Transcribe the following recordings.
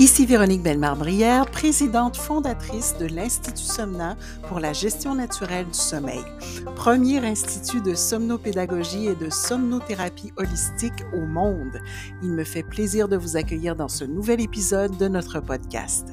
Ici Véronique Bellemare-Brière, présidente fondatrice de l'Institut Somna pour la gestion naturelle du sommeil, premier institut de somnopédagogie et de somnothérapie holistique au monde. Il me fait plaisir de vous accueillir dans ce nouvel épisode de notre podcast.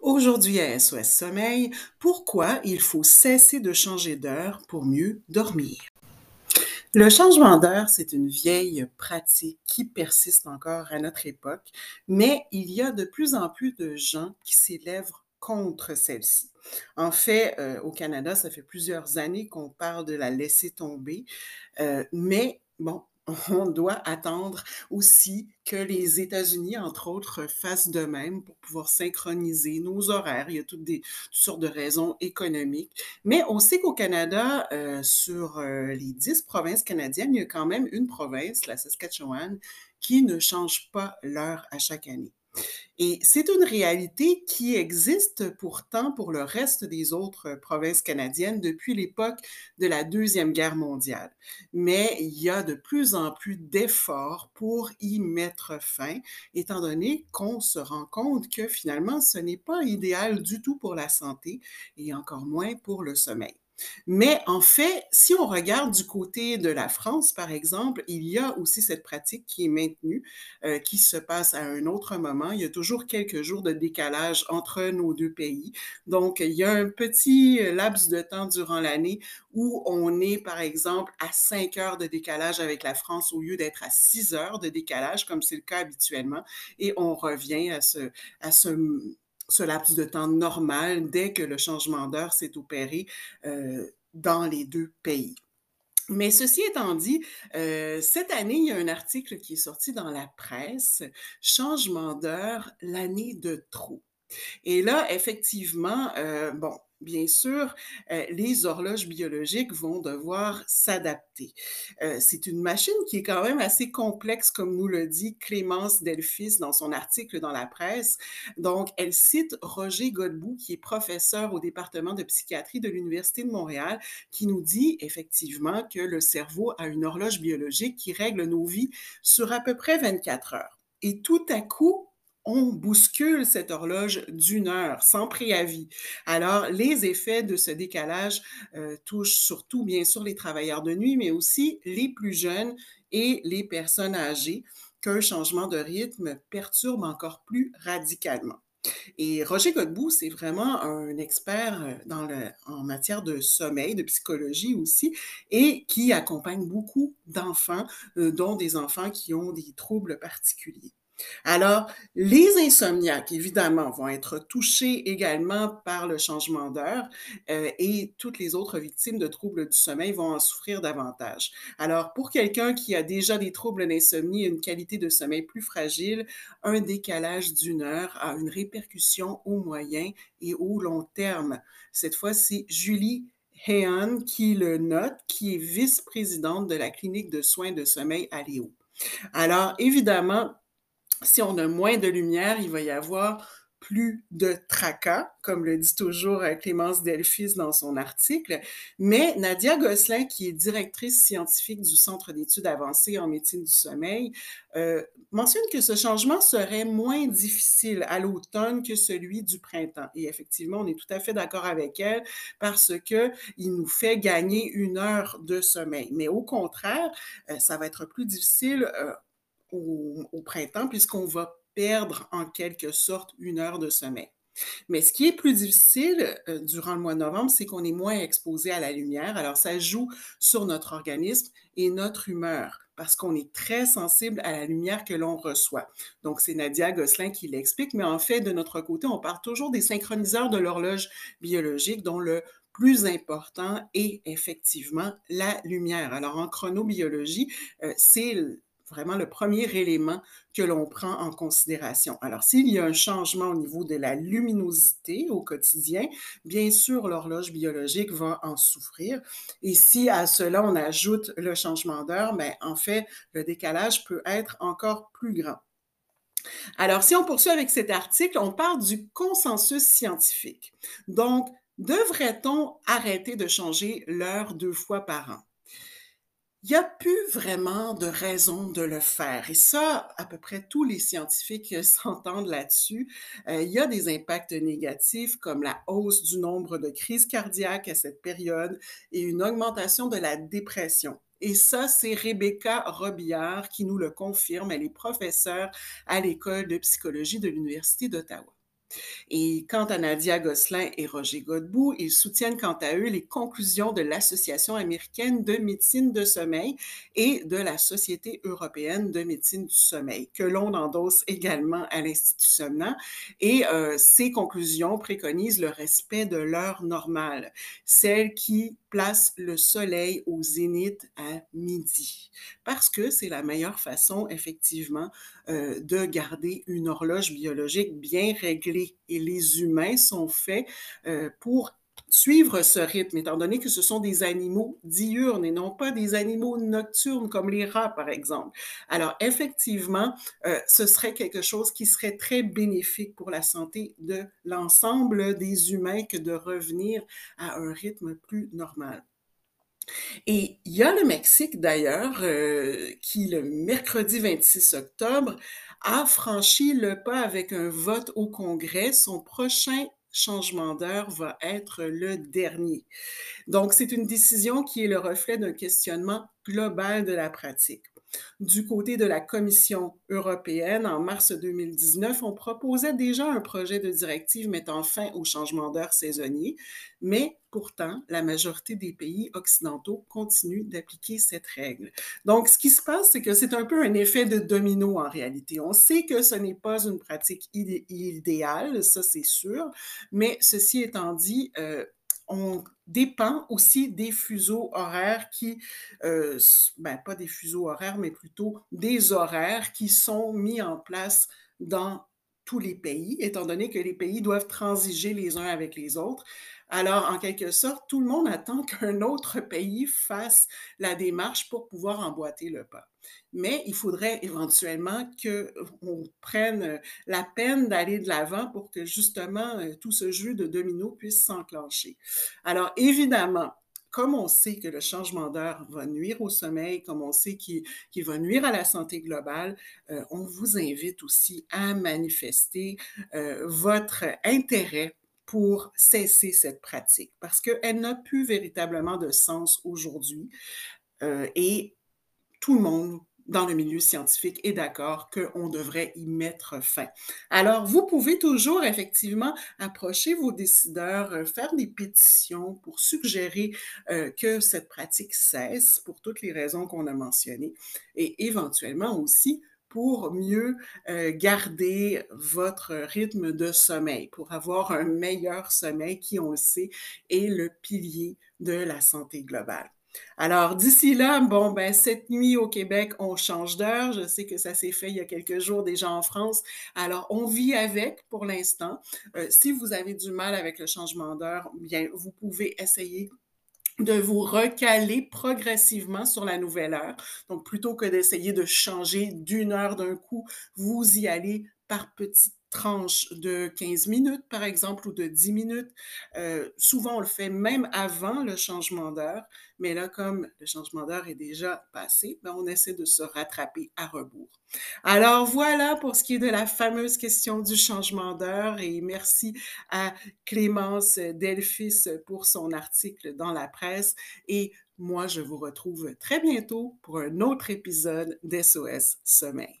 Aujourd'hui à SOS Sommeil, pourquoi il faut cesser de changer d'heure pour mieux dormir? Le changement d'heure, c'est une vieille pratique qui persiste encore à notre époque, mais il y a de plus en plus de gens qui s'élèvent contre celle-ci. En fait, euh, au Canada, ça fait plusieurs années qu'on parle de la laisser tomber, euh, mais bon, on doit attendre aussi que les États-Unis, entre autres, fassent de même pour pouvoir synchroniser nos horaires. Il y a toutes, des, sortes de raisons économiques. Mais on sait qu'au Canada, euh, sur euh, les dix provinces canadiennes, il y a quand même une province, la Saskatchewan, qui ne change pas l'heure à chaque année. Et c'est une réalité qui existe pourtant pour le reste des autres provinces canadiennes depuis l'époque de la Deuxième Guerre mondiale. Mais il y a de plus en plus d'efforts pour y mettre fin, étant donné qu'on se rend compte que finalement, ce n'est pas idéal du tout pour la santé et encore moins pour le sommeil. Mais en fait, si on regarde du côté de la France, par exemple, il y a aussi cette pratique qui est maintenue, euh, qui se passe à un autre moment. Il y a toujours quelques jours de décalage entre nos deux pays. Donc, il y a un petit laps de temps durant l'année où on est, par exemple, à 5 heures de décalage avec la France au lieu d'être à 6 heures de décalage, comme c'est le cas habituellement. Et on revient à ce, à ce ce laps de temps normal dès que le changement d'heure s'est opéré euh, dans les deux pays. Mais ceci étant dit, euh, cette année, il y a un article qui est sorti dans la presse, Changement d'heure, l'année de trop. Et là, effectivement, euh, bon, bien sûr, euh, les horloges biologiques vont devoir s'adapter. Euh, c'est une machine qui est quand même assez complexe, comme nous le dit Clémence Delphis dans son article dans la presse. Donc, elle cite Roger Godbout, qui est professeur au département de psychiatrie de l'Université de Montréal, qui nous dit effectivement que le cerveau a une horloge biologique qui règle nos vies sur à peu près 24 heures. Et tout à coup, on bouscule cette horloge d'une heure sans préavis. Alors, les effets de ce décalage euh, touchent surtout, bien sûr, les travailleurs de nuit, mais aussi les plus jeunes et les personnes âgées qu'un changement de rythme perturbe encore plus radicalement. Et Roger Godbout, c'est vraiment un expert euh, en matière de sommeil, de psychologie aussi, et qui accompagne beaucoup d'enfants, euh, dont des enfants qui ont des troubles particuliers. Alors, les insomniaques, évidemment, vont être touchés également par le changement d'heure euh, et toutes les autres victimes de troubles du sommeil vont en souffrir davantage. Alors, pour quelqu'un qui a déjà des troubles d'insomnie et une qualité de sommeil plus fragile, un décalage d'une heure a une répercussion au moyen et au long terme. Cette fois, c'est Julie Heon qui le note, qui est vice-présidente de la clinique de soins de sommeil à Léo. Alors, évidemment, si on a moins de lumière, il va y avoir plus de tracas, comme le dit toujours euh, Clémence Delphis dans son article. Mais Nadia Gosselin, qui est directrice scientifique du Centre d'études avancées en médecine du sommeil, euh, mentionne que ce changement serait moins difficile à l'automne que celui du printemps. Et effectivement, on est tout à fait d'accord avec elle parce que il nous fait gagner une heure de sommeil. Mais au contraire, euh, ça va être plus difficile au, printemps, puisqu'on va perdre en quelque sorte une heure de sommeil. Mais ce qui est plus difficile euh, durant le mois de novembre, c'est qu'on est moins exposé à la lumière. Alors, ça joue sur notre organisme et notre humeur parce qu'on est très sensible à la lumière que l'on reçoit. Donc, c'est Nadia Gosselin qui l'explique, mais en fait, de notre côté, on parle toujours des synchroniseurs de l'horloge biologique, dont le plus important est effectivement la lumière. Alors, en chronobiologie, euh, c'est vraiment le premier élément que l'on prend en considération. Alors, s'il y a un changement au niveau de la luminosité au quotidien, bien sûr, l'horloge biologique va en souffrir. Et si à cela, on ajoute le changement d'heure, mais ben, en fait, le décalage peut être encore plus grand. Alors, si on poursuit avec cet article, on parle du consensus scientifique. Donc, devrait-on arrêter de changer l'heure deux fois par an? Il n'y a plus vraiment de raison de le faire. Et ça, à peu près tous les scientifiques s'entendent là-dessus. Euh, il y a des impacts négatifs comme la hausse du nombre de crises cardiaques à cette période et une augmentation de la dépression. Et ça, c'est Rebecca Robillard qui nous le confirme. Elle est professeure à l'école de psychologie de l'Université d'Ottawa. Et quant à Nadia Gosselin et Roger Godbout, ils soutiennent quant à eux les conclusions de l'Association américaine de médecine de sommeil et de la Société européenne de médecine du sommeil, que l'on endosse également à l'Institut Somna. Et euh, ces conclusions préconisent le respect de l'heure normale, celle qui place le soleil au zénith à midi, parce que c'est la meilleure façon, effectivement, euh, de garder une horloge biologique bien réglée. Et les humains sont faits euh, pour suivre ce rythme, étant donné que ce sont des animaux diurnes et non pas des animaux nocturnes comme les rats, par exemple. Alors, effectivement, euh, ce serait quelque chose qui serait très bénéfique pour la santé de l'ensemble des humains que de revenir à un rythme plus normal. Et il y a le Mexique d'ailleurs, euh, qui le mercredi 26 octobre a franchi le pas avec un vote au Congrès. Son prochain changement d'heure va être le dernier. Donc, c'est une décision qui est le reflet d'un questionnement global de la pratique. Du côté de la Commission européenne, en mars 2019, on proposait déjà un projet de directive mettant fin au changement d'heure saisonnier, mais pourtant, la majorité des pays occidentaux continuent d'appliquer cette règle. Donc, ce qui se passe, c'est que c'est un peu un effet de domino en réalité. On sait que ce n'est pas une pratique idéale, ça c'est sûr, mais ceci étant dit, euh, on dépend aussi des fuseaux horaires qui, euh, ben, pas des fuseaux horaires, mais plutôt des horaires qui sont mis en place dans tous les pays, étant donné que les pays doivent transiger les uns avec les autres. Alors, en quelque sorte, tout le monde attend qu'un autre pays fasse la démarche pour pouvoir emboîter le pas. Mais il faudrait éventuellement qu'on prenne la peine d'aller de l'avant pour que justement euh, tout ce jeu de domino puisse s'enclencher. Alors, évidemment, comme on sait que le changement d'heure va nuire au sommeil, comme on sait qu'il va nuire à la santé globale, euh, on vous invite aussi à manifester euh, votre intérêt pour cesser cette pratique parce qu'elle n'a plus véritablement de sens aujourd'hui euh, et tout le monde dans le milieu scientifique est d'accord qu'on devrait y mettre fin. Alors, vous pouvez toujours effectivement approcher vos décideurs, euh, faire des pétitions pour suggérer euh, que cette pratique cesse pour toutes les raisons qu'on a mentionnées et éventuellement aussi pour mieux euh, garder votre rythme de sommeil, pour avoir un meilleur sommeil qui, on le sait, est le pilier de la santé globale. Alors, d'ici là, bon, ben, cette nuit au Québec, on change d'heure. Je sais que ça s'est fait il y a quelques jours déjà en France. Alors, on vit avec pour l'instant. Euh, si vous avez du mal avec le changement d'heure, bien, vous pouvez essayer de vous recaler progressivement sur la nouvelle heure. Donc, plutôt que d'essayer de changer d'une heure d'un coup, vous y allez par petites tranches de 15 minutes, par exemple, ou de 10 minutes. Euh, souvent, on le fait même avant le changement d'heure, mais là, comme le changement d'heure est déjà passé, ben, on essaie de se rattraper à rebours. Alors voilà pour ce qui est de la fameuse question du changement d'heure et merci à Clémence Delphis pour son article dans la presse et moi, je vous retrouve très bientôt pour un autre épisode d'SOS Sommeil.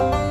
Thank you.